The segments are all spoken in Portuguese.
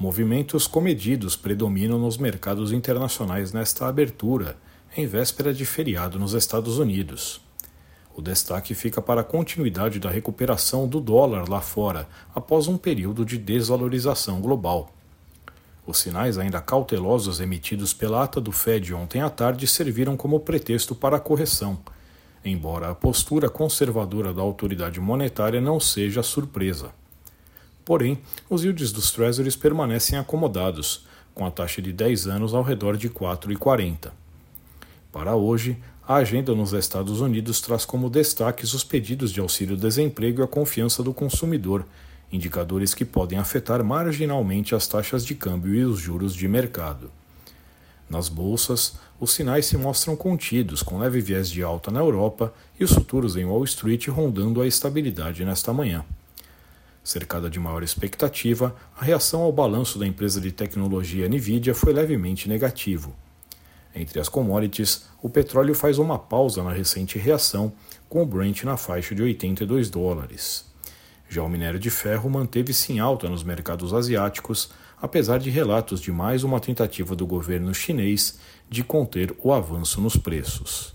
Movimentos comedidos predominam nos mercados internacionais nesta abertura, em véspera de feriado nos Estados Unidos. O destaque fica para a continuidade da recuperação do dólar lá fora, após um período de desvalorização global. Os sinais ainda cautelosos emitidos pela ata do Fed ontem à tarde serviram como pretexto para a correção, embora a postura conservadora da autoridade monetária não seja surpresa. Porém, os yields dos Treasuries permanecem acomodados, com a taxa de 10 anos ao redor de 4,40. Para hoje, a agenda nos Estados Unidos traz como destaques os pedidos de auxílio-desemprego e a confiança do consumidor, indicadores que podem afetar marginalmente as taxas de câmbio e os juros de mercado. Nas bolsas, os sinais se mostram contidos, com leve viés de alta na Europa e os futuros em Wall Street rondando a estabilidade nesta manhã. Cercada de maior expectativa, a reação ao balanço da empresa de tecnologia Nvidia foi levemente negativo. Entre as commodities, o petróleo faz uma pausa na recente reação, com o Brent na faixa de 82 dólares. Já o minério de ferro manteve-se em alta nos mercados asiáticos, apesar de relatos de mais uma tentativa do governo chinês de conter o avanço nos preços.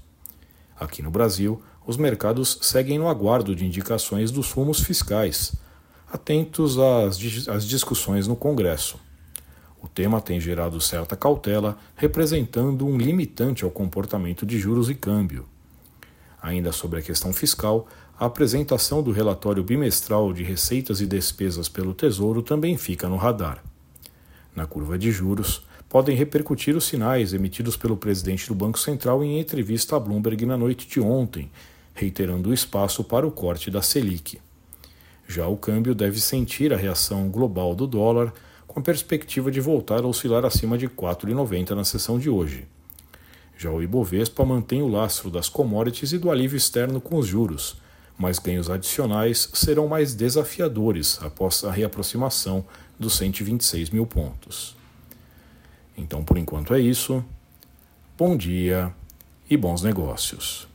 Aqui no Brasil, os mercados seguem no aguardo de indicações dos rumos fiscais, atentos às, às discussões no Congresso. O tema tem gerado certa cautela, representando um limitante ao comportamento de juros e câmbio. Ainda sobre a questão fiscal, a apresentação do relatório bimestral de receitas e despesas pelo Tesouro também fica no radar. Na curva de juros, podem repercutir os sinais emitidos pelo presidente do Banco Central em entrevista à Bloomberg na noite de ontem, reiterando o espaço para o corte da Selic. Já o câmbio deve sentir a reação global do dólar, com a perspectiva de voltar a oscilar acima de 4,90 na sessão de hoje. Já o Ibovespa mantém o lastro das commodities e do alívio externo com os juros, mas ganhos adicionais serão mais desafiadores após a reaproximação dos 126 mil pontos. Então, por enquanto é isso. Bom dia e bons negócios.